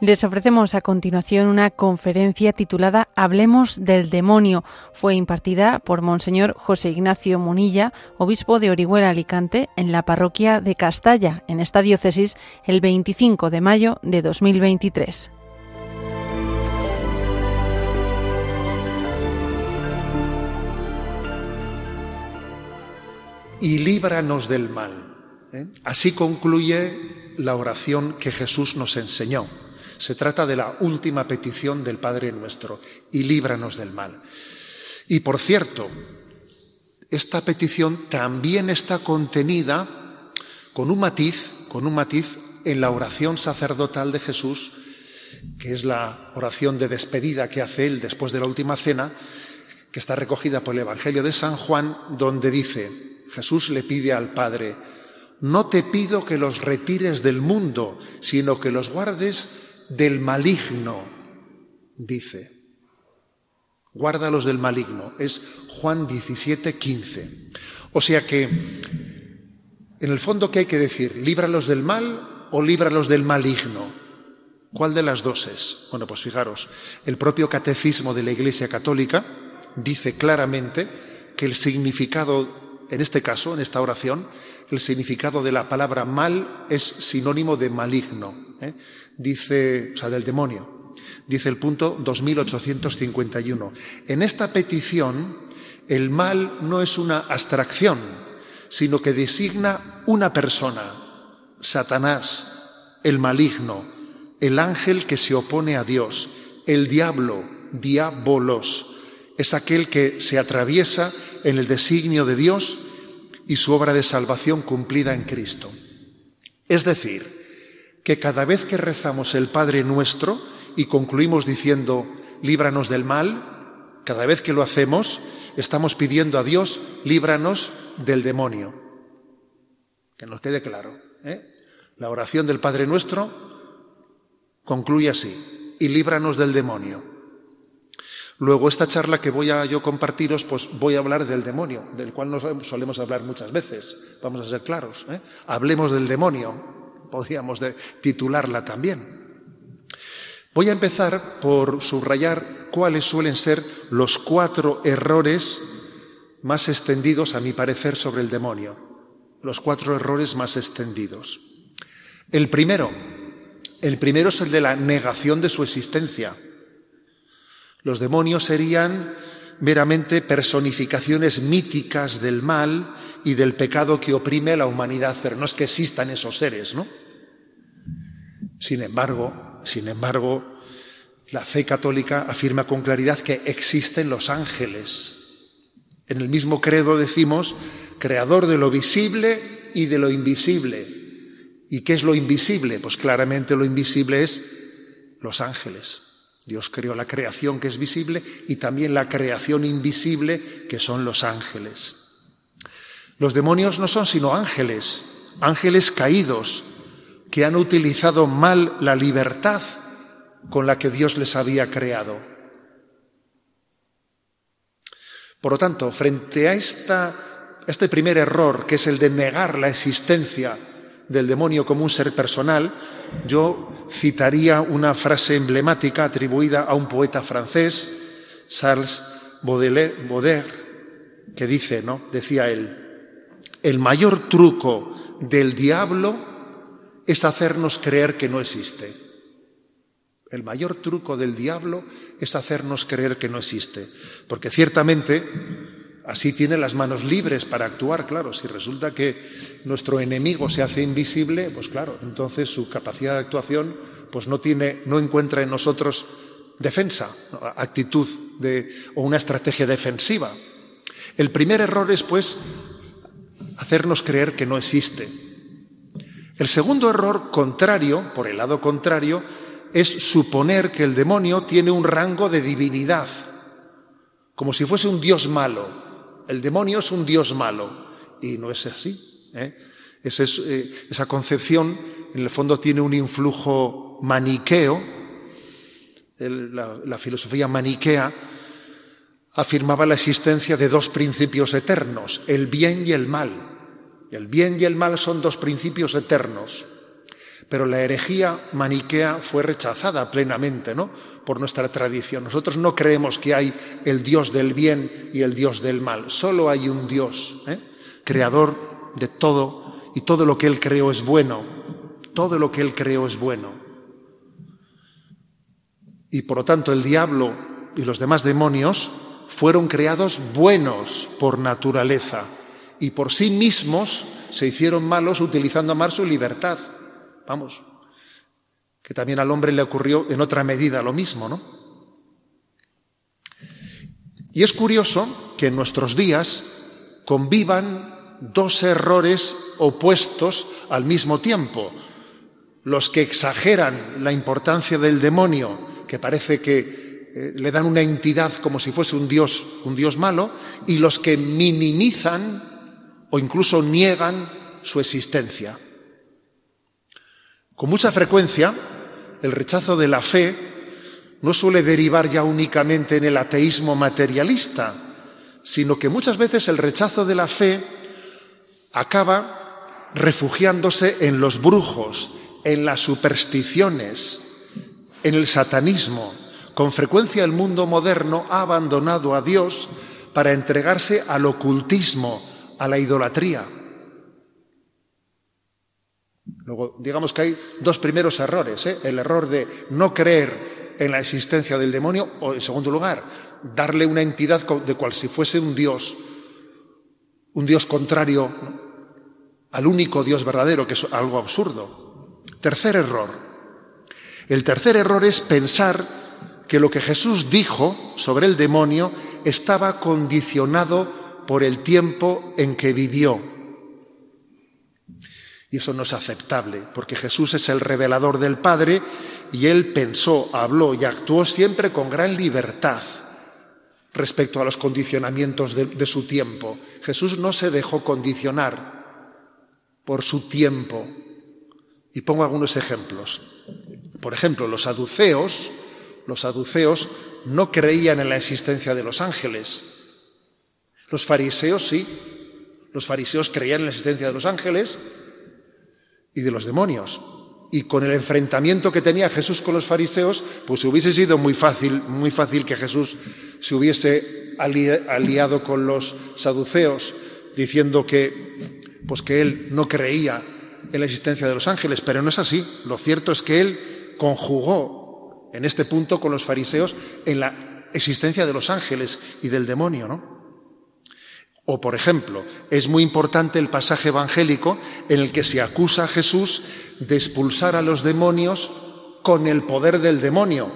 Les ofrecemos a continuación una conferencia titulada Hablemos del demonio. Fue impartida por Monseñor José Ignacio Munilla, obispo de Orihuela Alicante, en la parroquia de Castalla, en esta diócesis, el 25 de mayo de 2023. Y líbranos del mal. ¿eh? Así concluye la oración que Jesús nos enseñó. Se trata de la última petición del Padre nuestro, y líbranos del mal. Y por cierto, esta petición también está contenida con un matiz, con un matiz en la oración sacerdotal de Jesús, que es la oración de despedida que hace él después de la última cena, que está recogida por el Evangelio de San Juan, donde dice, Jesús le pide al Padre, no te pido que los retires del mundo, sino que los guardes del maligno, dice. Guárdalos del maligno. Es Juan 17, 15. O sea que, en el fondo, ¿qué hay que decir? ¿Líbralos del mal o líbralos del maligno? ¿Cuál de las dos es? Bueno, pues fijaros, el propio catecismo de la Iglesia Católica dice claramente que el significado, en este caso, en esta oración, el significado de la palabra mal es sinónimo de maligno. ¿eh? dice, o sea, del demonio. Dice el punto 2851. En esta petición, el mal no es una abstracción, sino que designa una persona, Satanás, el maligno, el ángel que se opone a Dios, el diablo, diabolos, es aquel que se atraviesa en el designio de Dios y su obra de salvación cumplida en Cristo. Es decir, que cada vez que rezamos el Padre nuestro y concluimos diciendo, líbranos del mal, cada vez que lo hacemos, estamos pidiendo a Dios, líbranos del demonio. Que nos quede claro. ¿eh? La oración del Padre nuestro concluye así, y líbranos del demonio. Luego, esta charla que voy a yo compartiros, pues voy a hablar del demonio, del cual nos solemos hablar muchas veces. Vamos a ser claros. ¿eh? Hablemos del demonio podríamos titularla también. Voy a empezar por subrayar cuáles suelen ser los cuatro errores más extendidos, a mi parecer, sobre el demonio. Los cuatro errores más extendidos. El primero, el primero es el de la negación de su existencia. Los demonios serían meramente personificaciones míticas del mal y del pecado que oprime a la humanidad, pero no es que existan esos seres, ¿no? Sin embargo, sin embargo, la fe católica afirma con claridad que existen los ángeles. En el mismo credo decimos, creador de lo visible y de lo invisible. ¿Y qué es lo invisible? Pues claramente lo invisible es los ángeles. Dios creó la creación que es visible y también la creación invisible que son los ángeles. Los demonios no son sino ángeles, ángeles caídos, que han utilizado mal la libertad con la que Dios les había creado. Por lo tanto, frente a este primer error, que es el de negar la existencia del demonio como un ser personal, yo citaría una frase emblemática atribuida a un poeta francés, Charles Baudelaire, que dice, ¿no? Decía él, el mayor truco del diablo es hacernos creer que no existe. El mayor truco del diablo es hacernos creer que no existe, porque ciertamente Así tiene las manos libres para actuar, claro. Si resulta que nuestro enemigo se hace invisible, pues claro, entonces su capacidad de actuación pues no tiene, no encuentra en nosotros defensa, actitud de, o una estrategia defensiva. El primer error es, pues, hacernos creer que no existe. El segundo error contrario, por el lado contrario, es suponer que el demonio tiene un rango de divinidad, como si fuese un dios malo, el demonio es un Dios malo. Y no es así. ¿eh? eh? esa concepción, en el fondo, tiene un influjo maniqueo. la, filosofía maniquea afirmaba la existencia de dos principios eternos, el bien y el mal. El bien y el mal son dos principios eternos. Pero la herejía maniquea fue rechazada plenamente, ¿no? Por nuestra tradición. Nosotros no creemos que hay el Dios del bien y el Dios del mal. Solo hay un Dios, ¿eh? creador de todo, y todo lo que Él creó es bueno. Todo lo que Él creó es bueno. Y por lo tanto el diablo y los demás demonios fueron creados buenos por naturaleza y por sí mismos se hicieron malos utilizando más su libertad. Vamos, que también al hombre le ocurrió en otra medida lo mismo, ¿no? Y es curioso que en nuestros días convivan dos errores opuestos al mismo tiempo. Los que exageran la importancia del demonio, que parece que eh, le dan una entidad como si fuese un dios, un dios malo, y los que minimizan o incluso niegan su existencia. Con mucha frecuencia, el rechazo de la fe no suele derivar ya únicamente en el ateísmo materialista, sino que muchas veces el rechazo de la fe acaba refugiándose en los brujos, en las supersticiones, en el satanismo. Con frecuencia el mundo moderno ha abandonado a Dios para entregarse al ocultismo, a la idolatría. Luego, digamos que hay dos primeros errores. ¿eh? El error de no creer en la existencia del demonio, o en segundo lugar, darle una entidad de cual si fuese un Dios, un Dios contrario al único Dios verdadero, que es algo absurdo. Tercer error. El tercer error es pensar que lo que Jesús dijo sobre el demonio estaba condicionado por el tiempo en que vivió. Y eso no es aceptable, porque Jesús es el revelador del Padre y él pensó, habló y actuó siempre con gran libertad respecto a los condicionamientos de, su tiempo. Jesús no se dejó condicionar por su tiempo. Y pongo algunos ejemplos. Por ejemplo, los saduceos, los saduceos no creían en la existencia de los ángeles. Los fariseos sí. Los fariseos creían en la existencia de los ángeles y de los demonios. Y con el enfrentamiento que tenía Jesús con los fariseos, pues hubiese sido muy fácil, muy fácil que Jesús se hubiese aliado con los saduceos, diciendo que, pues que él no creía en la existencia de los ángeles, pero no es así. Lo cierto es que él conjugó en este punto con los fariseos en la existencia de los ángeles y del demonio, ¿no? O, por ejemplo, es muy importante el pasaje evangélico en el que se acusa a Jesús de expulsar a los demonios con el poder del demonio.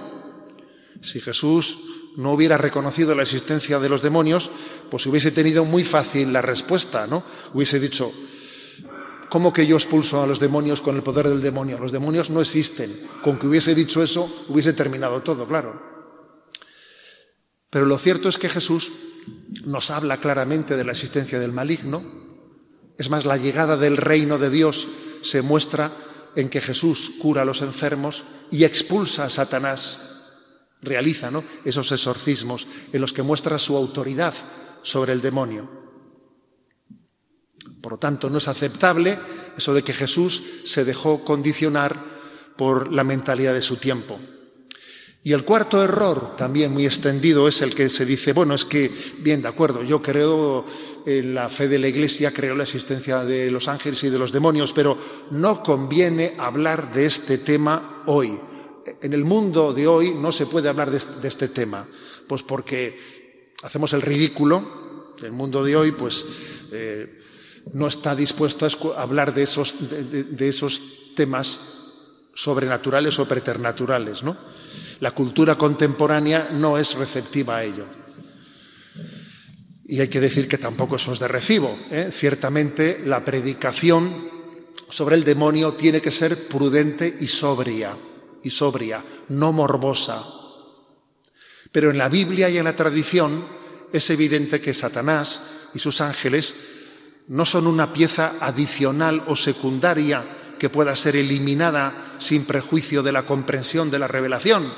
Si Jesús no hubiera reconocido la existencia de los demonios, pues hubiese tenido muy fácil la respuesta, ¿no? Hubiese dicho, ¿cómo que yo expulso a los demonios con el poder del demonio? Los demonios no existen. Con que hubiese dicho eso, hubiese terminado todo, claro. Pero lo cierto es que Jesús nos habla claramente de la existencia del maligno. Es más, la llegada del reino de Dios se muestra en que Jesús cura a los enfermos y expulsa a Satanás. Realiza esos exorcismos en los que muestra su autoridad sobre el demonio. Por lo tanto, no es aceptable eso de que Jesús se dejó condicionar por la mentalidad de su tiempo. Y el cuarto error, también muy extendido, es el que se dice, bueno, es que, bien, de acuerdo, yo creo en la fe de la Iglesia, creo en la existencia de los ángeles y de los demonios, pero no conviene hablar de este tema hoy. En el mundo de hoy no se puede hablar de este tema, pues porque hacemos el ridículo, el mundo de hoy, pues eh, no está dispuesto a hablar de esos, de esos temas sobrenaturales o preternaturales, ¿no? La cultura contemporánea no es receptiva a ello. Y hay que decir que tampoco eso es de recibo. ¿eh? Ciertamente la predicación sobre el demonio tiene que ser prudente y sobria, y sobria, no morbosa. Pero en la Biblia y en la tradición es evidente que Satanás y sus ángeles no son una pieza adicional o secundaria que pueda ser eliminada sin prejuicio de la comprensión de la revelación.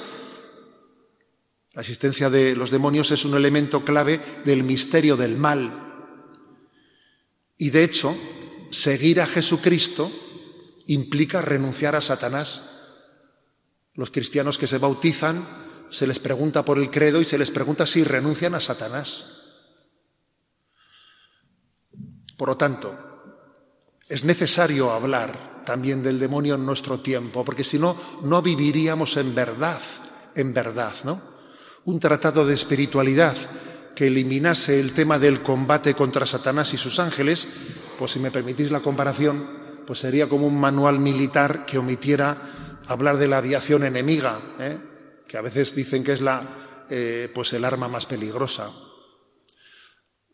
La existencia de los demonios es un elemento clave del misterio del mal. Y de hecho, seguir a Jesucristo implica renunciar a Satanás. Los cristianos que se bautizan se les pregunta por el credo y se les pregunta si renuncian a Satanás. Por lo tanto, es necesario hablar también del demonio en nuestro tiempo, porque si no, no viviríamos en verdad, en verdad, ¿no? Un tratado de espiritualidad que eliminase el tema del combate contra Satanás y sus ángeles, pues si me permitís la comparación, pues sería como un manual militar que omitiera hablar de la aviación enemiga, ¿eh? que a veces dicen que es la, eh, pues el arma más peligrosa.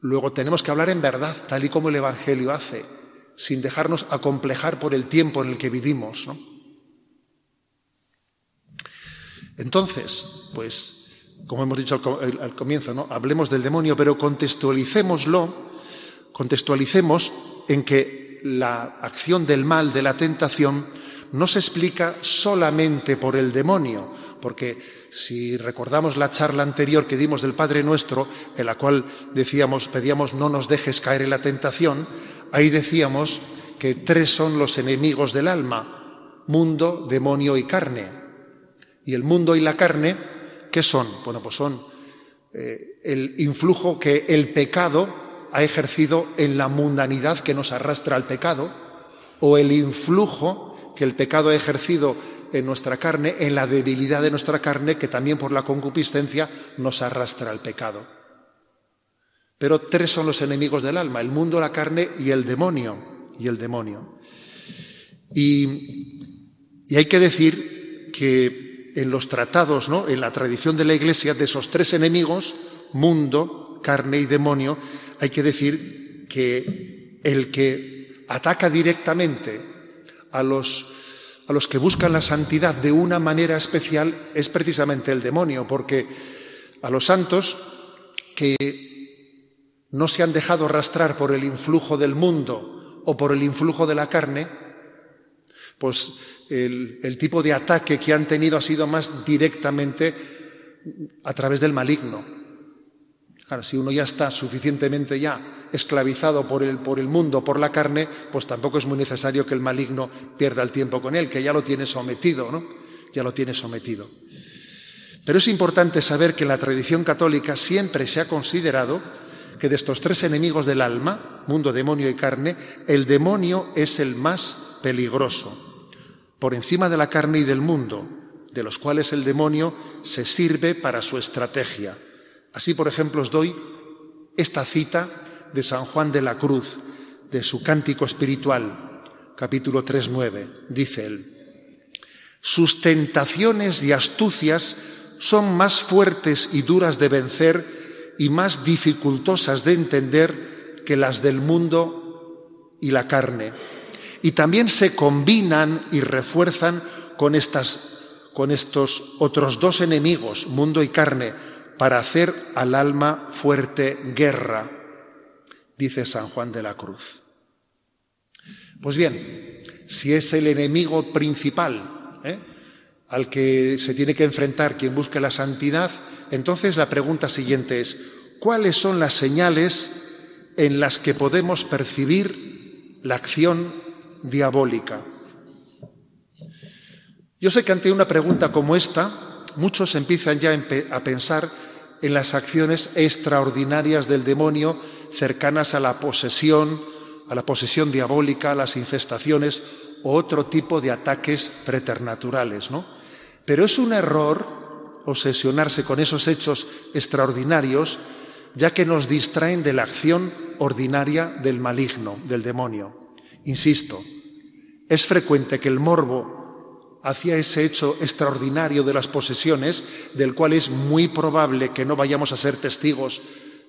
Luego tenemos que hablar en verdad, tal y como el Evangelio hace, sin dejarnos acomplejar por el tiempo en el que vivimos. Entonces, pues, como hemos dicho al, comienzo, ¿no? hablemos del demonio, pero contextualicémoslo, contextualicemos en que la acción del mal, de la tentación, no se explica solamente por el demonio, porque si recordamos la charla anterior que dimos del Padre Nuestro, en la cual decíamos, pedíamos no nos dejes caer en la tentación, ahí decíamos que tres son los enemigos del alma, mundo, demonio y carne. Y el mundo y la carne, ¿qué son? Bueno, pues son eh, el influjo que el pecado ha ejercido en la mundanidad que nos arrastra al pecado, o el influjo que el pecado ha ejercido en nuestra carne, en la debilidad de nuestra carne, que también por la concupiscencia nos arrastra al pecado. Pero tres son los enemigos del alma, el mundo, la carne y el demonio. Y el demonio. Y, hay que decir que en los tratados, ¿no? en la tradición de la Iglesia, de esos tres enemigos, mundo, carne y demonio, hay que decir que el que ataca directamente a los a los que buscan la santidad de una manera especial es precisamente el demonio, porque a los santos que no se han dejado arrastrar por el influjo del mundo o por el influjo de la carne, pues el, tipo de ataque que han tenido ha sido más directamente a través del maligno. Claro, si uno ya está suficientemente ya esclavizado por el, por el mundo, por la carne, pues tampoco es muy necesario que el maligno pierda el tiempo con él, que ya lo tiene sometido, ¿no? Ya lo tiene sometido. Pero es importante saber que en la tradición católica siempre se ha considerado que de estos tres enemigos del alma, mundo, demonio y carne, el demonio es el más peligroso, por encima de la carne y del mundo, de los cuales el demonio se sirve para su estrategia. Así, por ejemplo, os doy esta cita de San Juan de la Cruz, de su cántico espiritual, capítulo 3.9. Dice él, sus tentaciones y astucias son más fuertes y duras de vencer y más dificultosas de entender que las del mundo y la carne. Y también se combinan y refuerzan con, estas, con estos otros dos enemigos, mundo y carne, para hacer al alma fuerte guerra dice San Juan de la Cruz. Pues bien, si es el enemigo principal ¿eh? al que se tiene que enfrentar quien busque la santidad, entonces la pregunta siguiente es, ¿cuáles son las señales en las que podemos percibir la acción diabólica? Yo sé que ante una pregunta como esta, muchos empiezan ya a pensar en las acciones extraordinarias del demonio cercanas a la posesión, a la posesión diabólica, a las infestaciones o otro tipo de ataques preternaturales, ¿no? Pero es un error obsesionarse con esos hechos extraordinarios, ya que nos distraen de la acción ordinaria del maligno, del demonio. Insisto, es frecuente que el morbo hacia ese hecho extraordinario de las posesiones, del cual es muy probable que no vayamos a ser testigos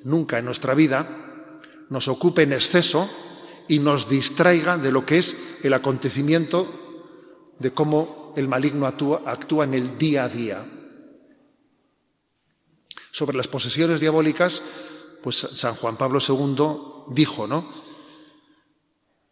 nunca en nuestra vida, nos ocupe en exceso y nos distraiga de lo que es el acontecimiento de cómo el maligno actúa, actúa en el día a día. Sobre las posesiones diabólicas, pues San Juan Pablo II dijo, ¿no?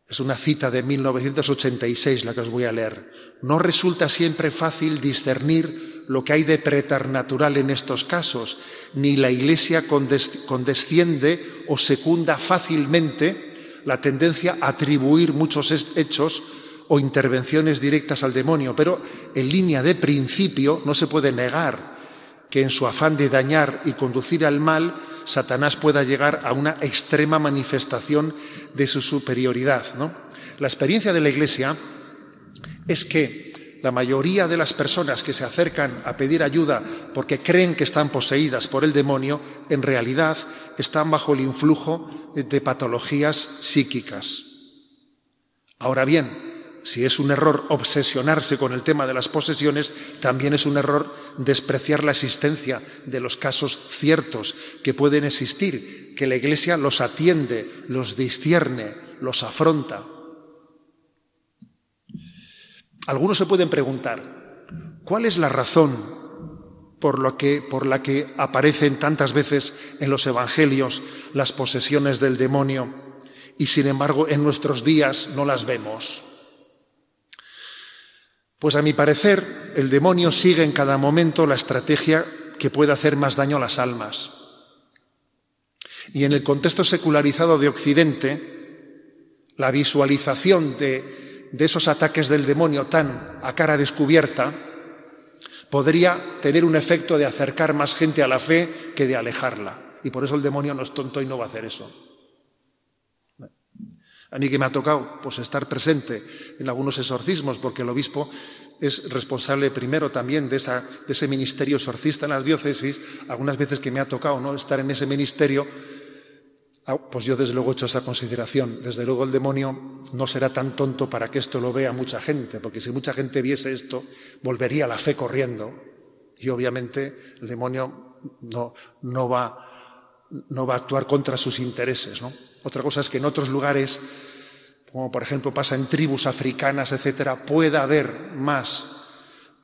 Es una cita de 1986 la que os voy a leer. No resulta siempre fácil discernir lo que hay de preternatural en estos casos, ni la Iglesia condesciende o secunda fácilmente la tendencia a atribuir muchos hechos o intervenciones directas al demonio, pero en línea de principio no se puede negar que en su afán de dañar y conducir al mal, Satanás pueda llegar a una extrema manifestación de su superioridad. La experiencia de la Iglesia es que la mayoría de las personas que se acercan a pedir ayuda porque creen que están poseídas por el demonio, en realidad están bajo el influjo de patologías psíquicas. Ahora bien, si es un error obsesionarse con el tema de las posesiones, también es un error despreciar la existencia de los casos ciertos que pueden existir, que la Iglesia los atiende, los discierne, los afronta. Algunos se pueden preguntar, ¿cuál es la razón por, lo que, por la que aparecen tantas veces en los Evangelios las posesiones del demonio y sin embargo en nuestros días no las vemos? Pues a mi parecer, el demonio sigue en cada momento la estrategia que puede hacer más daño a las almas. Y en el contexto secularizado de Occidente, la visualización de, esos ataques del demonio tan a cara descubierta podría tener un efecto de acercar más gente a la fe que de alejarla. Y por eso el demonio no es tonto y no va a hacer eso. A mí que me ha tocado pues, estar presente en algunos exorcismos, porque el obispo es responsable primero también de, ese ministerio exorcista en las diócesis, algunas veces que me ha tocado ¿no? estar en ese ministerio, pues yo desde luego he hecho esa consideración. Desde luego el demonio no será tan tonto para que esto lo vea mucha gente, porque si mucha gente viese esto, volvería la fe corriendo. Y obviamente el demonio no, no, va, no va a actuar contra sus intereses. ¿no? Otra cosa es que en otros lugares, como por ejemplo pasa en tribus africanas, etcétera, pueda haber más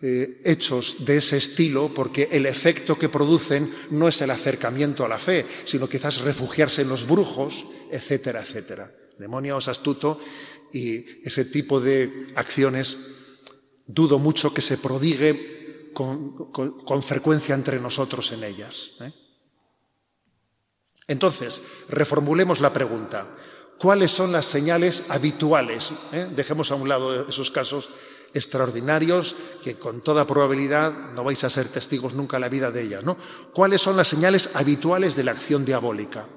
eh, hechos de ese estilo, porque el efecto que producen no es el acercamiento a la fe, sino quizás refugiarse en los brujos, etcétera, etcétera. Demonios astuto y ese tipo de acciones dudo mucho que se prodigue con, frecuencia entre nosotros en ellas. ¿eh? Entonces, reformulemos la pregunta. ¿Cuáles son las señales habituales? Eh? Dejemos a un lado esos casos extraordinarios que con toda probabilidad no vais a ser testigos nunca en la vida de ellas. ¿no? ¿Cuáles son las señales habituales de la acción diabólica?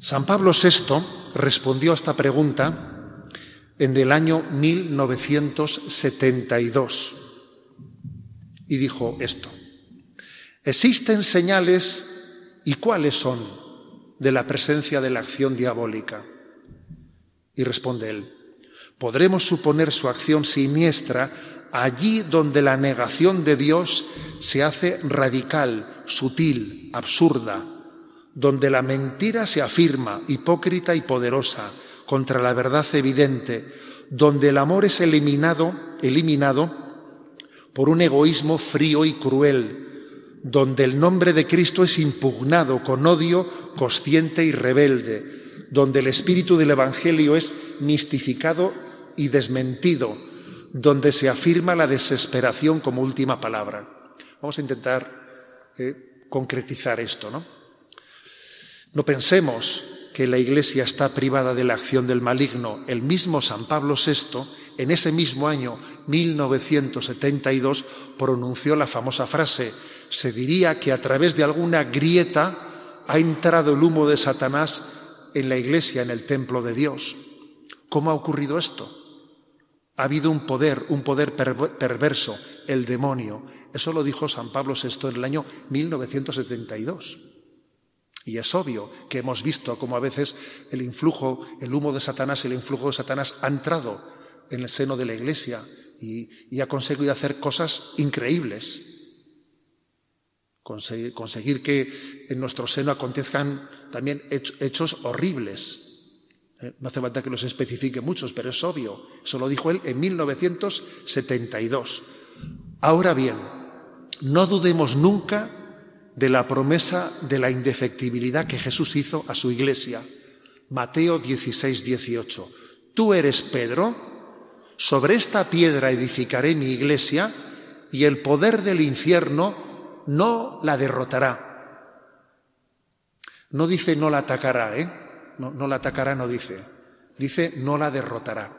San Pablo VI respondió a esta pregunta en el año 1972 y dijo esto. Existen señales ¿Y cuáles son de la presencia de la acción diabólica? Y responde él, podremos suponer su acción siniestra allí donde la negación de Dios se hace radical, sutil, absurda, donde la mentira se afirma, hipócrita y poderosa, contra la verdad evidente, donde el amor es eliminado, eliminado por un egoísmo frío y cruel, donde el nombre de Cristo es impugnado con odio consciente y rebelde, donde el espíritu del Evangelio es mistificado y desmentido, donde se afirma la desesperación como última palabra. Vamos a intentar eh, concretizar esto, ¿no? No pensemos que la Iglesia está privada de la acción del maligno. El mismo San Pablo VI, en ese mismo año 1972, pronunció la famosa frase, se diría que a través de alguna grieta ha entrado el humo de Satanás en la iglesia, en el templo de Dios. ¿Cómo ha ocurrido esto? Ha habido un poder, un poder perverso, el demonio. Eso lo dijo San Pablo VI en el año 1972. Y es obvio que hemos visto cómo a veces el influjo, el humo de Satanás, el influjo de Satanás ha entrado en el seno de la Iglesia y, y ha conseguido hacer cosas increíbles conseguir, que en nuestro seno acontezcan también hechos horribles. Eh, no hace falta que los especifique muchos, pero es obvio. Eso lo dijo él en 1972. Ahora bien, no dudemos nunca de la promesa de la indefectibilidad que Jesús hizo a su iglesia. Mateo 16, 18. Tú eres Pedro, sobre esta piedra edificaré mi iglesia y el poder del infierno no la derrotará. No dice no la atacará, ¿eh? No, la atacará, no dice. Dice, no la derrotará.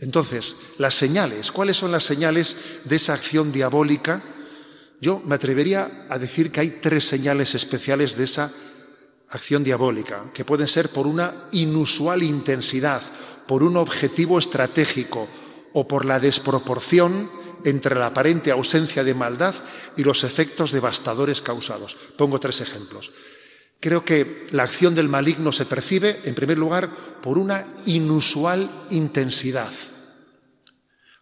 Entonces, las señales, ¿cuáles son las señales de esa acción diabólica? Yo me atrevería a decir que hay tres señales especiales de esa acción diabólica, que pueden ser por una inusual intensidad, por un objetivo estratégico o por la desproporción entre la aparente ausencia de maldad y los efectos devastadores causados. Pongo tres ejemplos. Creo que la acción del maligno se percibe, en primer lugar, por una inusual intensidad.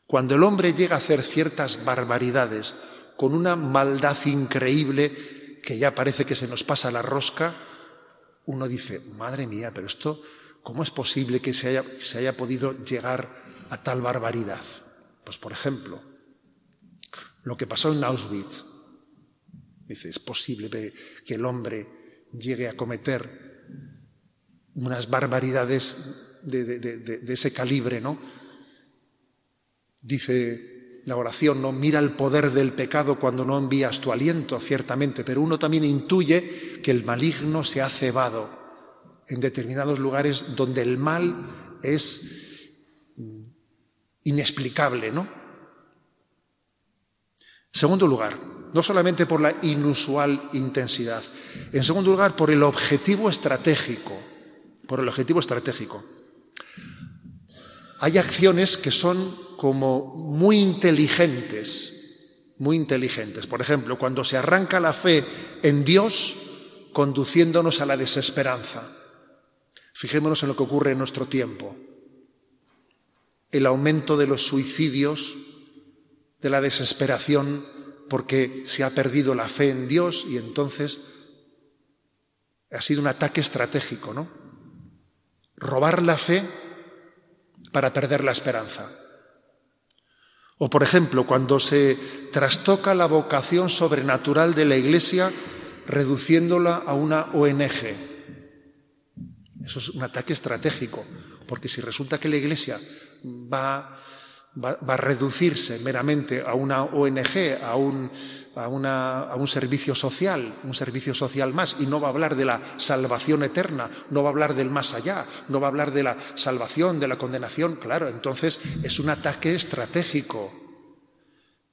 Cuando el hombre llega a hacer ciertas barbaridades con una maldad increíble que ya parece que se nos pasa la rosca, uno dice, madre mía, pero esto, ¿cómo es posible que se haya, podido llegar a tal barbaridad? Pues, por ejemplo, lo que pasó en Auschwitz. Dice, es posible que el hombre llegue a cometer unas barbaridades de, ese calibre, ¿no? Dice la oración, no mira el poder del pecado cuando no envías tu aliento, ciertamente, pero uno también intuye que el maligno se ha cebado en determinados lugares donde el mal es inexplicable, ¿no? Segundo lugar, no solamente por la inusual intensidad, en segundo lugar, por el objetivo estratégico, por el objetivo estratégico. Hay acciones que son como muy inteligentes, muy inteligentes. Por ejemplo, cuando se arranca la fe en Dios, conduciéndonos a la desesperanza. Fijémonos en lo que ocurre en nuestro tiempo. El aumento de los suicidios, de la desesperación porque se ha perdido la fe en Dios y entonces ha sido un ataque estratégico, ¿no? Robar la fe para perder la esperanza. O, por ejemplo, cuando se trastoca la vocación sobrenatural de la Iglesia reduciéndola a una ONG. Eso es un ataque estratégico, porque si resulta que la Iglesia va va, a reducirse meramente a una ONG, a un, a, un servicio social, un servicio social más, y no va a hablar de la salvación eterna, no va a hablar del más allá, no va a hablar de la salvación, de la condenación, claro, entonces es un ataque estratégico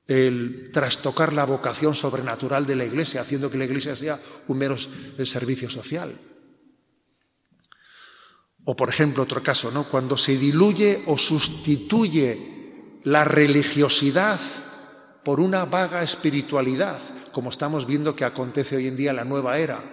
el trastocar la vocación sobrenatural de la Iglesia, haciendo que la Iglesia sea un mero servicio social. O, por ejemplo, otro caso, ¿no? Cuando se diluye o sustituye la religiosidad por una vaga espiritualidad, como estamos viendo que acontece hoy en día en la nueva era,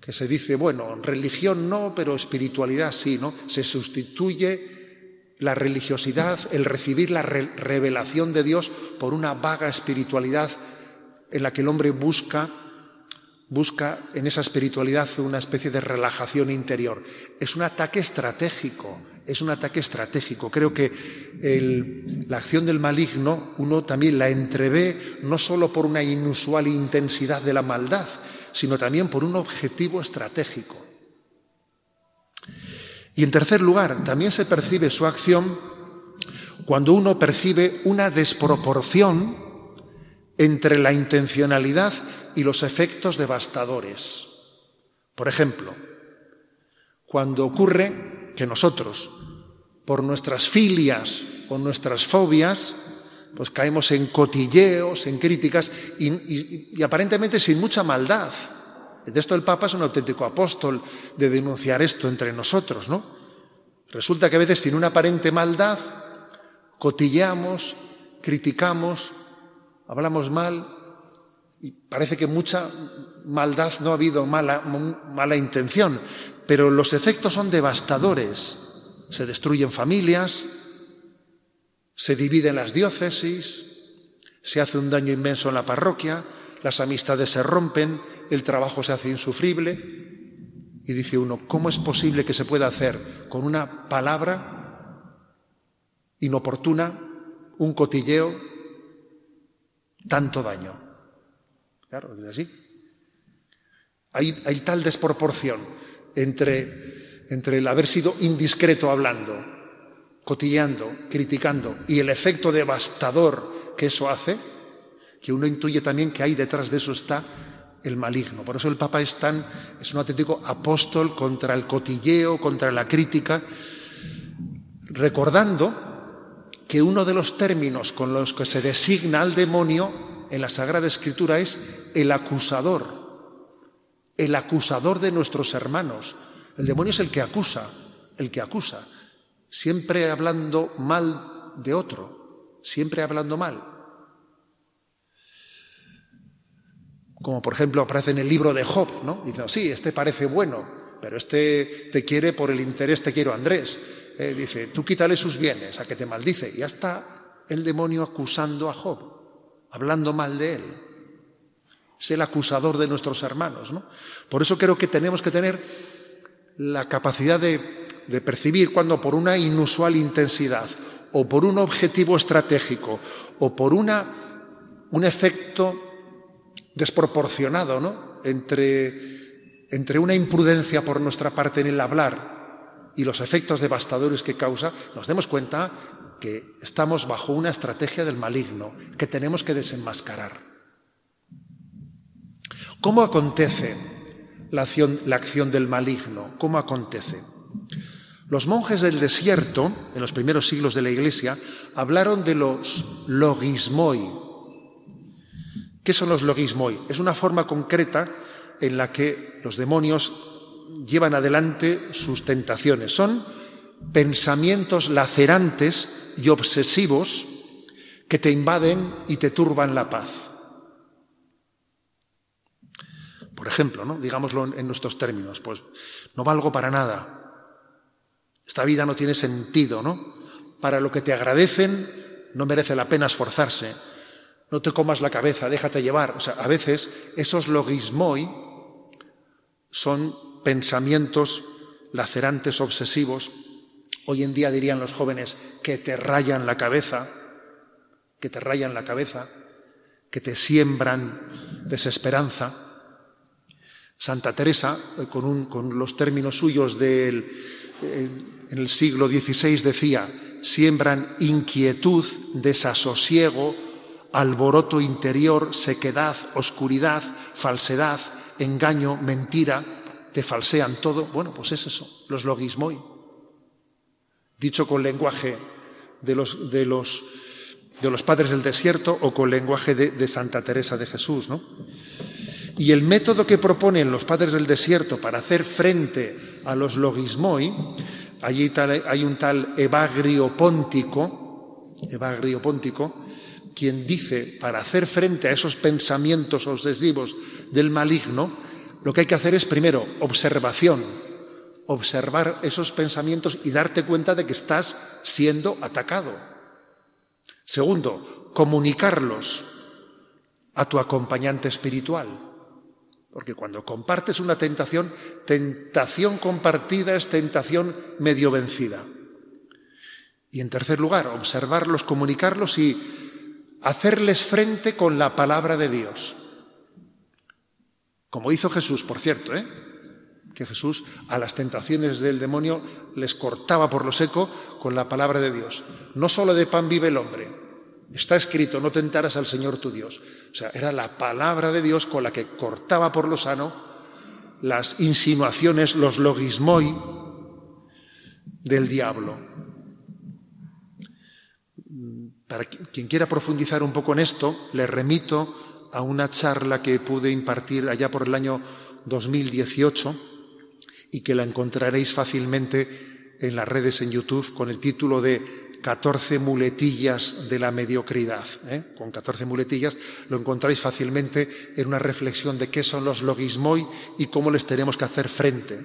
que se dice, bueno, religión no, pero espiritualidad sí, ¿no? Se sustituye la religiosidad, el recibir la revelación de Dios por una vaga espiritualidad en la que el hombre busca busca en esa espiritualidad una especie de relajación interior. Es un ataque estratégico, es un ataque estratégico. Creo que la acción del maligno uno también la entrevé no solo por una inusual intensidad de la maldad, sino también por un objetivo estratégico. Y en tercer lugar, también se percibe su acción cuando uno percibe una desproporción entre la intencionalidad y los efectos devastadores. Por ejemplo, cuando ocurre que nosotros, por nuestras filias o nuestras fobias, pues caemos en cotilleos, en críticas y, aparentemente sin mucha maldad. De esto el Papa es un auténtico apóstol de denunciar esto entre nosotros, ¿no? Resulta que a veces sin una aparente maldad cotilleamos, criticamos, hablamos mal, y parece que mucha maldad no ha habido mala, mala intención, pero los efectos son devastadores. Se destruyen familias, se dividen las diócesis, se hace un daño inmenso en la parroquia, las amistades se rompen, el trabajo se hace insufrible. Y dice uno, ¿cómo es posible que se pueda hacer con una palabra inoportuna, un cotilleo, tanto daño? Claro, es así. Hay, tal desproporción entre, entre el haber sido indiscreto hablando, cotillando, criticando y el efecto devastador que eso hace, que uno intuye también que ahí detrás de eso está el maligno. Por eso el Papa es tan, es un auténtico apóstol contra el cotilleo, contra la crítica, recordando que uno de los términos con los que se designa al demonio en la Sagrada Escritura es el acusador, el acusador de nuestros hermanos. El demonio es el que acusa, el que acusa, siempre hablando mal de otro, siempre hablando mal. Como por ejemplo aparece en el libro de Job, ¿no? Diciendo, sí, este parece bueno, pero este te quiere por el interés, te quiero Andrés. Eh, dice, tú quítale sus bienes, a que te maldice. Y ya está el demonio acusando a Job, hablando mal de él. Es el acusador de nuestros hermanos. ¿no? Por eso creo que tenemos que tener la capacidad de, percibir cuando por una inusual intensidad o por un objetivo estratégico o por una, un efecto desproporcionado ¿no? entre, entre una imprudencia por nuestra parte en el hablar y los efectos devastadores que causa, nos demos cuenta que estamos bajo una estrategia del maligno que tenemos que desenmascarar. ¿Cómo acontece la acción, la acción del maligno? ¿Cómo acontece? Los monjes del desierto, en los primeros siglos de la Iglesia, hablaron de los logismoi. ¿Qué son los logismoi? Es una forma concreta en la que los demonios llevan adelante sus tentaciones. Son pensamientos lacerantes y obsesivos que te invaden y te turban la paz. Por ejemplo, ¿no? digámoslo en nuestros términos, pues no valgo para nada. Esta vida no tiene sentido, ¿no? Para lo que te agradecen no merece la pena esforzarse. No te comas la cabeza, déjate llevar. O sea, a veces esos logismoi son pensamientos lacerantes, obsesivos, hoy en día dirían los jóvenes, que te rayan la cabeza, que te rayan la cabeza, que te siembran desesperanza. Santa Teresa, eh, con, los términos suyos del, en el siglo XVI, decía, siembran inquietud, desasosiego, alboroto interior, sequedad, oscuridad, falsedad, engaño, mentira, te falsean todo. Bueno, pues es eso, los logismoi. Dicho con lenguaje de los, de los, de los padres del desierto o con lenguaje de, Santa Teresa de Jesús, ¿no? Y el método que proponen los padres del desierto para hacer frente a los logismoi, allí hay un tal Evagrio Póntico, Evagrio Póntico, quien dice, para hacer frente a esos pensamientos obsesivos del maligno, lo que hay que hacer es, primero, observación, observar esos pensamientos y darte cuenta de que estás siendo atacado. Segundo, comunicarlos a tu acompañante espiritual. Porque cuando compartes una tentación, tentación compartida es tentación medio vencida. Y en tercer lugar, observarlos, comunicarlos y hacerles frente con la palabra de Dios. Como hizo Jesús, por cierto, ¿eh? que Jesús a las tentaciones del demonio les cortaba por lo seco con la palabra de Dios. No solo de pan vive el hombre, está escrito, no tentarás al Señor tu Dios. O sea, era la palabra de Dios con la que cortaba por lo sano las insinuaciones, los logismoi del diablo. Para quien quiera profundizar un poco en esto, le remito a una charla que pude impartir allá por el año 2018 y que la encontraréis fácilmente en las redes en YouTube con el título de 14 muletillas de la mediocridad. ¿eh? Con 14 muletillas lo encontráis fácilmente en una reflexión de qué son los logismoi y cómo les tenemos que hacer frente.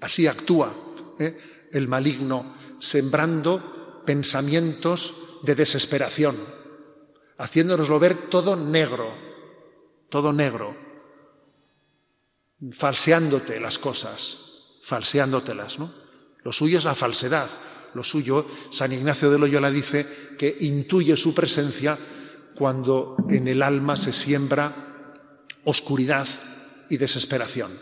Así actúa ¿eh? el maligno, sembrando pensamientos de desesperación, haciéndonoslo ver todo negro, todo negro, falseándote las cosas, falseándotelas, ¿no? Lo suyo es la falsedad, lo suyo, San Ignacio de Loyola dice que intuye su presencia cuando en el alma se siembra oscuridad y desesperación.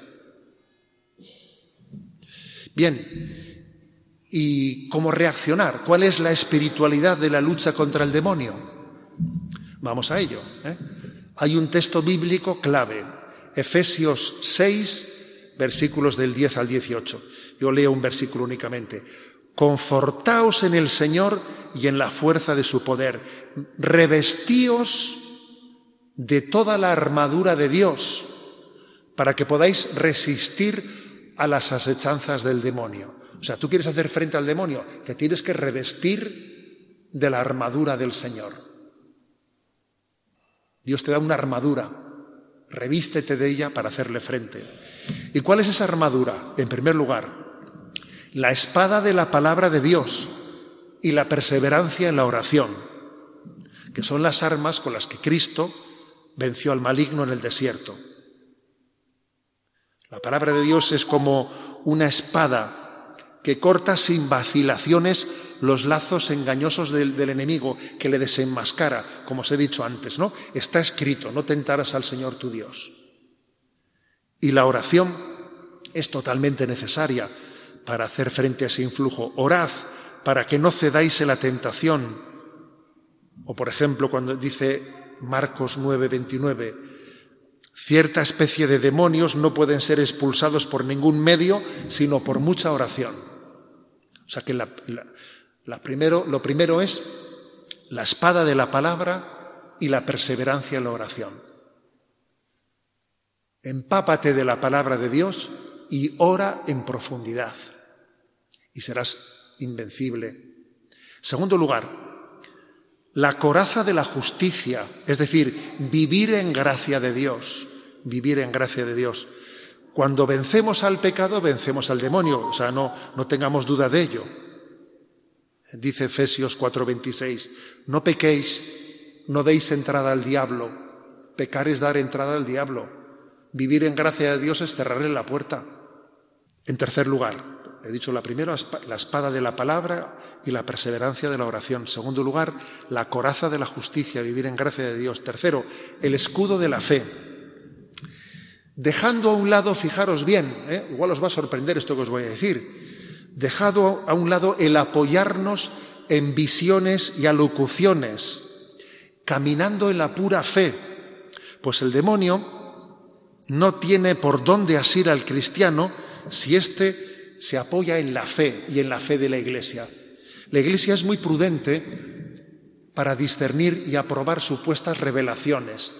Bien, ¿y cómo reaccionar? ¿Cuál es la espiritualidad de la lucha contra el demonio? Vamos a ello. ¿eh? Hay un texto bíblico clave, Efesios 6, versículos del 10 al 18. Yo leo un versículo únicamente. Confortaos en el Señor y en la fuerza de su poder. Revestíos de toda la armadura de Dios para que podáis resistir a las asechanzas del demonio. O sea, tú quieres hacer frente al demonio, te tienes que revestir de la armadura del Señor. Dios te da una armadura, revístete de ella para hacerle frente. ¿Y cuál es esa armadura? En primer lugar, la espada de la palabra de Dios y la perseverancia en la oración, que son las armas con las que Cristo venció al maligno en el desierto. La palabra de Dios es como una espada que corta sin vacilaciones los lazos engañosos del, enemigo, que le desenmascara, como os he dicho antes, ¿no? Está escrito, no tentarás al Señor tu Dios. Y la oración es totalmente necesaria para hacer frente a ese influjo. Orad para que no cedáis en la tentación. O por ejemplo, cuando dice Marcos 9, 29, cierta especie de demonios no pueden ser expulsados por ningún medio, sino por mucha oración. O sea que primero, lo primero es la espada de la palabra y la perseverancia en la oración. Empápate de la palabra de Dios y ora en profundidad y serás invencible. Segundo lugar, la coraza de la justicia, es decir, vivir en gracia de Dios, vivir en gracia de Dios. Cuando vencemos al pecado, vencemos al demonio, o sea, no, no tengamos duda de ello. Dice Efesios 4:26, no pequéis, no deis entrada al diablo, pecar es dar entrada al diablo, vivir en gracia de Dios es cerrarle la puerta. En tercer lugar, He dicho la primera, la espada de la palabra y la perseverancia de la oración. Segundo lugar, la coraza de la justicia, vivir en gracia de Dios. Tercero, el escudo de la fe. Dejando a un lado, fijaros bien, ¿eh? igual os va a sorprender esto que os voy a decir, dejado a un lado el apoyarnos en visiones y alocuciones, caminando en la pura fe, pues el demonio no tiene por dónde asir al cristiano si éste se apoya en la fe y en la fe de la Iglesia. La Iglesia es muy prudente para discernir y aprobar supuestas revelaciones,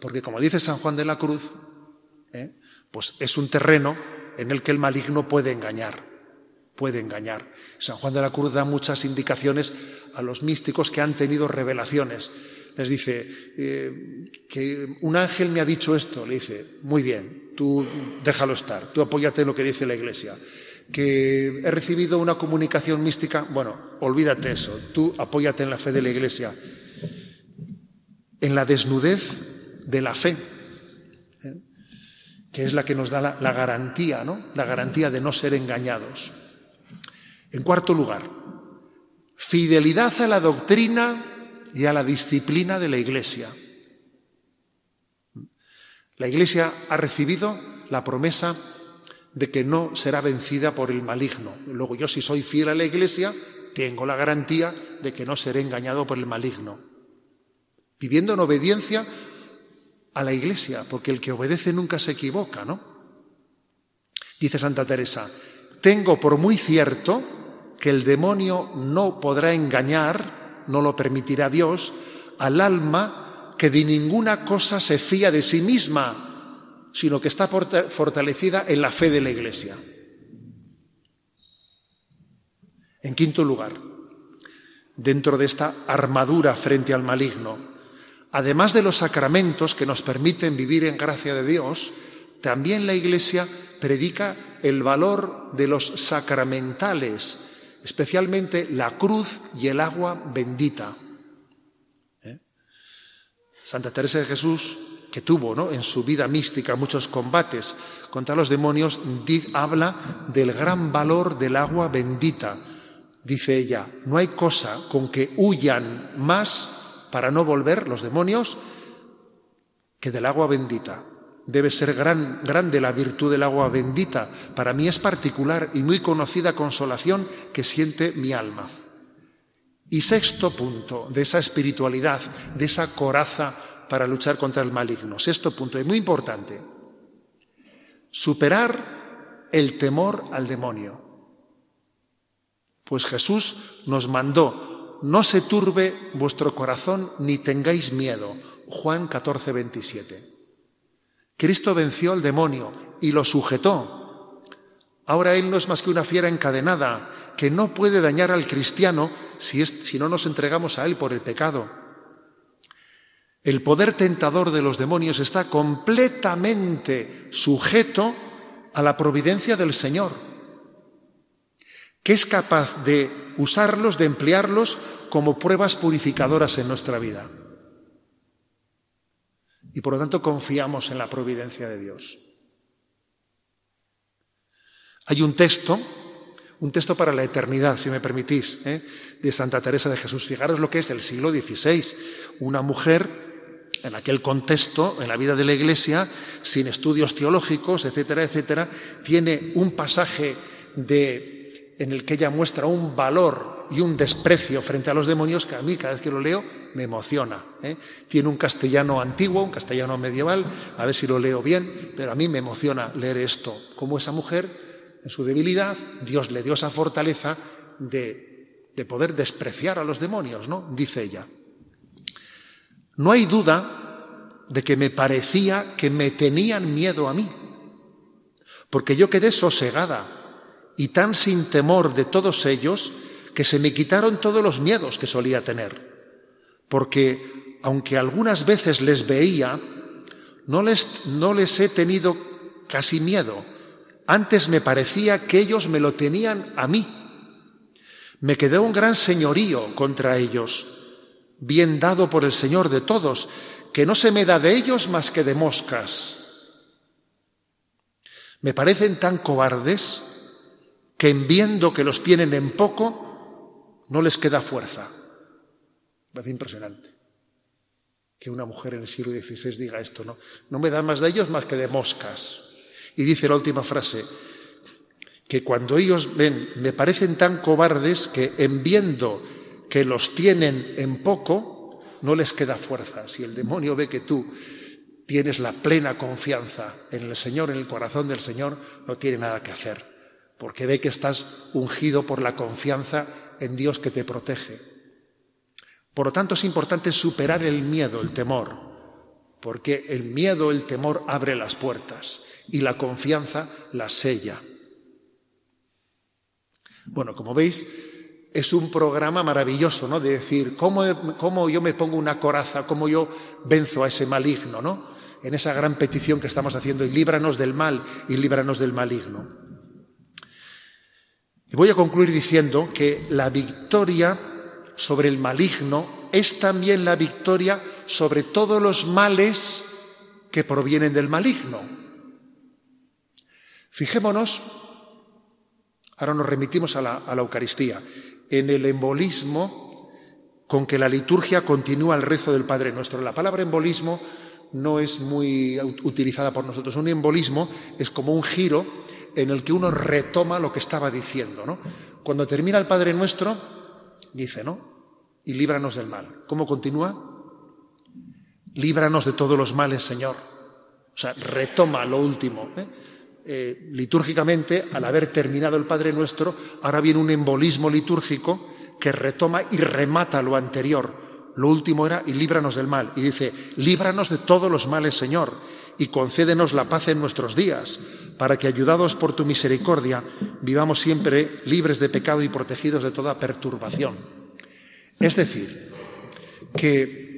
porque como dice San Juan de la Cruz, ¿eh? pues es un terreno en el que el maligno puede engañar, puede engañar. San Juan de la Cruz da muchas indicaciones a los místicos que han tenido revelaciones. Les dice eh, que un ángel me ha dicho esto, le dice, muy bien, tú déjalo estar, tú apóyate en lo que dice la Iglesia que he recibido una comunicación mística, bueno, olvídate eso, tú apóyate en la fe de la Iglesia, en la desnudez de la fe, ¿eh? que es la que nos da la, la garantía, ¿no? La garantía de no ser engañados. En cuarto lugar, fidelidad a la doctrina y a la disciplina de la Iglesia. La Iglesia ha recibido la promesa de que no será vencida por el maligno. Luego yo si soy fiel a la Iglesia, tengo la garantía de que no seré engañado por el maligno. Viviendo en obediencia a la Iglesia, porque el que obedece nunca se equivoca, ¿no? Dice Santa Teresa, tengo por muy cierto que el demonio no podrá engañar, no lo permitirá Dios, al alma que de ninguna cosa se fía de sí misma, sino que está fortalecida en la fe de la Iglesia. En quinto lugar, dentro de esta armadura frente al maligno, además de los sacramentos que nos permiten vivir en gracia de Dios, también la Iglesia predica el valor de los sacramentales, especialmente la cruz y el agua bendita. ¿Eh? Santa Teresa de Jesús que tuvo ¿no? en su vida mística muchos combates contra los demonios, habla del gran valor del agua bendita. Dice ella, no hay cosa con que huyan más para no volver los demonios que del agua bendita. Debe ser gran, grande la virtud del agua bendita. Para mí es particular y muy conocida consolación que siente mi alma. Y sexto punto de esa espiritualidad, de esa coraza para luchar contra el maligno. Sexto punto, es muy importante. superar el temor al demonio. Pues Jesús nos mandó, no se turbe vuestro corazón ni tengáis miedo. Juan 14, 27. Cristo venció al demonio y lo sujetó. Ahora Él no es más que una fiera encadenada que no puede dañar al cristiano si, si no nos entregamos a Él por el pecado. El poder tentador de los demonios está completamente sujeto a la providencia del Señor, que es capaz de usarlos, de emplearlos como pruebas purificadoras en nuestra vida. Y por lo tanto confiamos en la providencia de Dios. Hay un texto, un texto para la eternidad, si me permitís, ¿eh? de Santa Teresa de Jesús. Fijaros lo que es el siglo XVI. Una mujer en aquel contexto, en la vida de la Iglesia, sin estudios teológicos, etcétera, etcétera, tiene un pasaje de, en el que ella muestra un valor y un desprecio frente a los demonios que a mí cada vez que lo leo me emociona. ¿eh? Tiene un castellano antiguo, un castellano medieval, a ver si lo leo bien, pero a mí me emociona leer esto, como esa mujer, en su debilidad, Dios le dio esa fortaleza de, de poder despreciar a los demonios, ¿no? Dice ella. No hay duda de que me parecía que me tenían miedo a mí, porque yo quedé sosegada y tan sin temor de todos ellos que se me quitaron todos los miedos que solía tener, porque aunque algunas veces les veía, no les, no les he tenido casi miedo, antes me parecía que ellos me lo tenían a mí. Me quedó un gran señorío contra ellos bien dado por el Señor de todos, que no se me da de ellos más que de moscas. Me parecen tan cobardes que en viendo que los tienen en poco, no les queda fuerza. Me parece impresionante que una mujer en el siglo XVI diga esto, ¿no? No me da más de ellos más que de moscas. Y dice la última frase, que cuando ellos ven, me parecen tan cobardes que en viendo que los tienen en poco, no les queda fuerza. Si el demonio ve que tú tienes la plena confianza en el Señor, en el corazón del Señor, no tiene nada que hacer, porque ve que estás ungido por la confianza en Dios que te protege. Por lo tanto, es importante superar el miedo, el temor, porque el miedo, el temor abre las puertas y la confianza las sella. Bueno, como veis, es un programa maravilloso, ¿no? De decir, ¿cómo, yo me pongo una coraza, cómo yo venzo a ese maligno, ¿no? En esa gran petición que estamos haciendo, y líbranos del mal y líbranos del maligno. Y voy a concluir diciendo que la victoria sobre el maligno es también la victoria sobre todos los males que provienen del maligno. Fijémonos, ahora nos remitimos a la, a la Eucaristía en el embolismo con que la liturgia continúa el rezo del Padre Nuestro. La palabra embolismo no es muy utilizada por nosotros. Un embolismo es como un giro en el que uno retoma lo que estaba diciendo. ¿no? Cuando termina el Padre Nuestro, dice, ¿no? Y líbranos del mal. ¿Cómo continúa? Líbranos de todos los males, Señor. O sea, retoma lo último. ¿eh? Eh, litúrgicamente, al haber terminado el Padre Nuestro, ahora viene un embolismo litúrgico que retoma y remata lo anterior. Lo último era, y líbranos del mal. Y dice, líbranos de todos los males, Señor, y concédenos la paz en nuestros días, para que, ayudados por tu misericordia, vivamos siempre libres de pecado y protegidos de toda perturbación. Es decir, que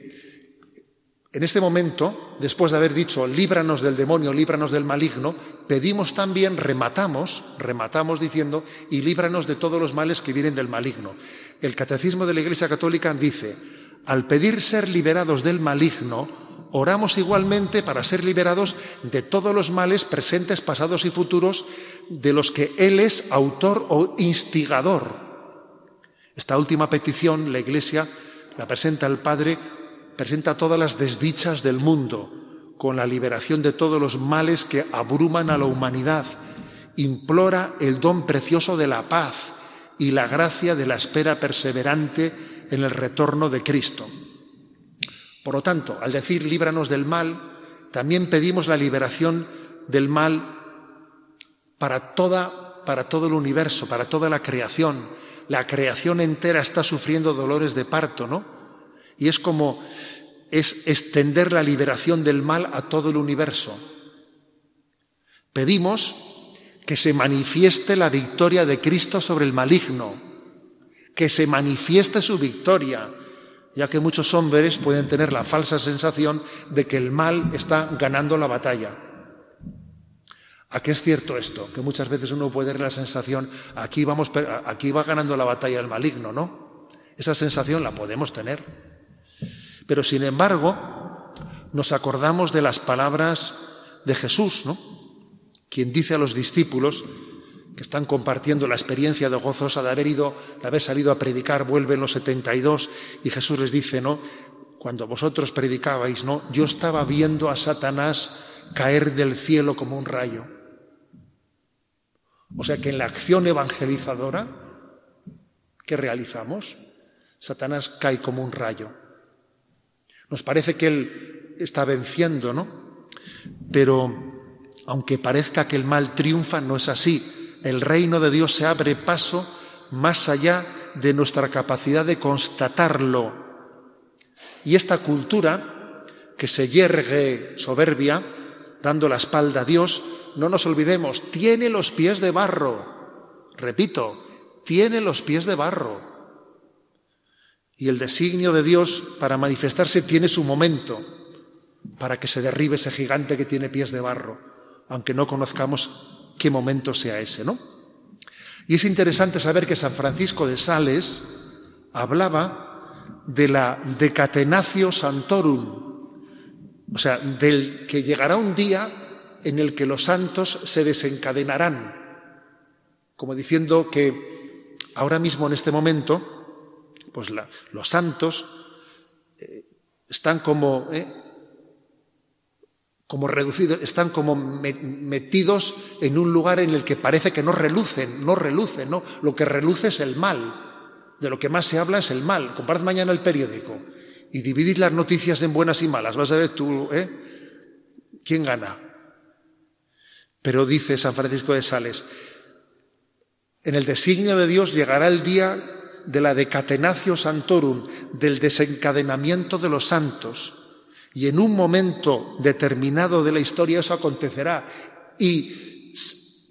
en este momento, después de haber dicho, líbranos del demonio, líbranos del maligno, pedimos también, rematamos, rematamos diciendo, y líbranos de todos los males que vienen del maligno. El Catecismo de la Iglesia Católica dice, al pedir ser liberados del maligno, oramos igualmente para ser liberados de todos los males presentes, pasados y futuros de los que Él es autor o instigador. Esta última petición la Iglesia la presenta al Padre presenta todas las desdichas del mundo, con la liberación de todos los males que abruman a la humanidad. Implora el don precioso de la paz y la gracia de la espera perseverante en el retorno de Cristo. Por lo tanto, al decir líbranos del mal, también pedimos la liberación del mal para toda, para todo el universo, para toda la creación. La creación entera está sufriendo dolores de parto, ¿no? Y es como es extender la liberación del mal a todo el universo. Pedimos que se manifieste la victoria de Cristo sobre el maligno, que se manifieste su victoria, ya que muchos hombres pueden tener la falsa sensación de que el mal está ganando la batalla. ¿A qué es cierto esto? Que muchas veces uno puede tener la sensación, aquí, vamos, aquí va ganando la batalla el maligno, ¿no? Esa sensación la podemos tener. Pero sin embargo, nos acordamos de las palabras de Jesús, ¿no? Quien dice a los discípulos, que están compartiendo la experiencia de gozosa de haber ido, de haber salido a predicar, vuelven los 72 y Jesús les dice, ¿no? Cuando vosotros predicabais, ¿no? Yo estaba viendo a Satanás caer del cielo como un rayo. O sea que en la acción evangelizadora que realizamos, Satanás cae como un rayo. Nos parece que él está venciendo, ¿no? Pero aunque parezca que el mal triunfa, no es así el reino de Dios se abre paso más allá de nuestra capacidad de constatarlo. Y esta cultura que se yergue soberbia, dando la espalda a Dios, no nos olvidemos, tiene los pies de barro. Repito, tiene los pies de barro. Y el designio de Dios para manifestarse tiene su momento, para que se derribe ese gigante que tiene pies de barro, aunque no conozcamos qué momento sea ese, ¿no? Y es interesante saber que San Francisco de Sales hablaba de la decatenatio santorum, o sea, del que llegará un día en el que los santos se desencadenarán, como diciendo que ahora mismo en este momento, pues los santos eh, están como eh, como reducidos, están como metidos en un lugar en el que parece que no relucen, no relucen, ¿no? Lo que reluce es el mal. De lo que más se habla es el mal. Comparad mañana el periódico y dividid las noticias en buenas y malas. Vas a ver tú, ¿eh? ¿Quién gana? Pero dice San Francisco de Sales, en el designio de Dios llegará el día de la decatenatio santorum, del desencadenamiento de los santos y en un momento determinado de la historia eso acontecerá y,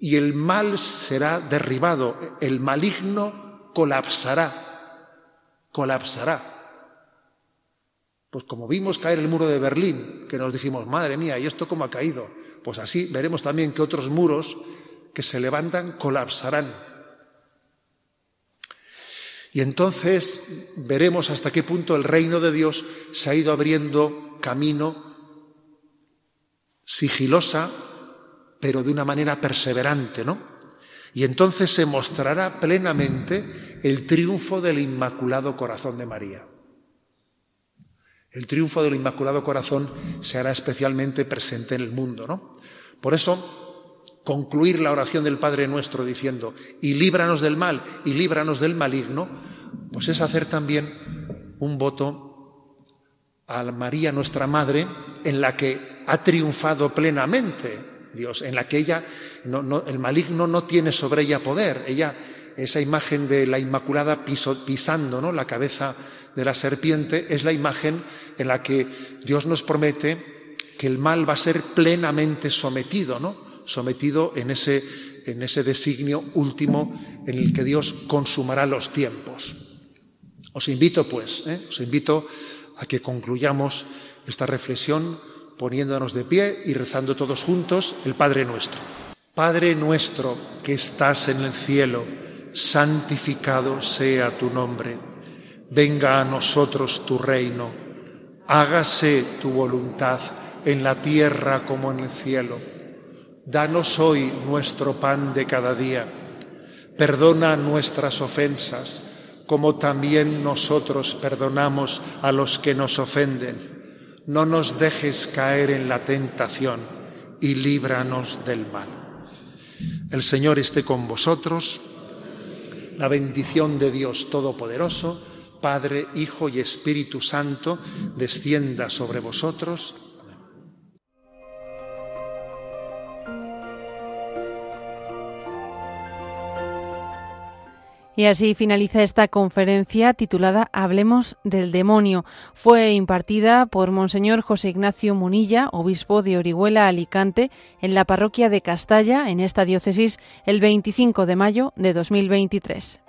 y el mal será derribado, el maligno colapsará, colapsará. Pues como vimos caer el muro de Berlín, que nos dijimos, madre mía, ¿y esto cómo ha caído? Pues así veremos también que otros muros que se levantan colapsarán. Y entonces veremos hasta qué punto el reino de Dios se ha ido abriendo camino sigilosa, pero de una manera perseverante, ¿no? Y entonces se mostrará plenamente el triunfo del Inmaculado Corazón de María. El triunfo del Inmaculado Corazón se hará especialmente presente en el mundo, ¿no? Por eso, concluir la oración del Padre Nuestro diciendo, y líbranos del mal, y líbranos del maligno, pues es hacer también un voto a María nuestra Madre, en la que ha triunfado plenamente Dios, en la que ella, no, el maligno no tiene sobre ella poder. Ella, esa imagen de la Inmaculada pisando ¿no? la cabeza de la serpiente, es la imagen en la que Dios nos promete que el mal va a ser plenamente sometido, ¿no? Sometido en ese, en ese designio último en el que Dios consumará los tiempos. Os invito, pues, ¿eh? os invito a que concluyamos esta reflexión poniéndonos de pie y rezando todos juntos el Padre nuestro. Padre nuestro que estás en el cielo, santificado sea tu nombre. Venga a nosotros tu reino. Hágase tu voluntad en la tierra como en el cielo. Danos hoy nuestro pan de cada día. Perdona nuestras ofensas como también nosotros perdonamos a los que nos ofenden. No nos dejes caer en la tentación y líbranos del mal. El Señor esté con vosotros. La bendición de Dios Todopoderoso, Padre, Hijo y Espíritu Santo, descienda sobre vosotros Y así finaliza esta conferencia titulada Hablemos del demonio. Fue impartida por Monseñor José Ignacio Munilla, obispo de Orihuela, Alicante, en la parroquia de Castalla, en esta diócesis, el 25 de mayo de 2023.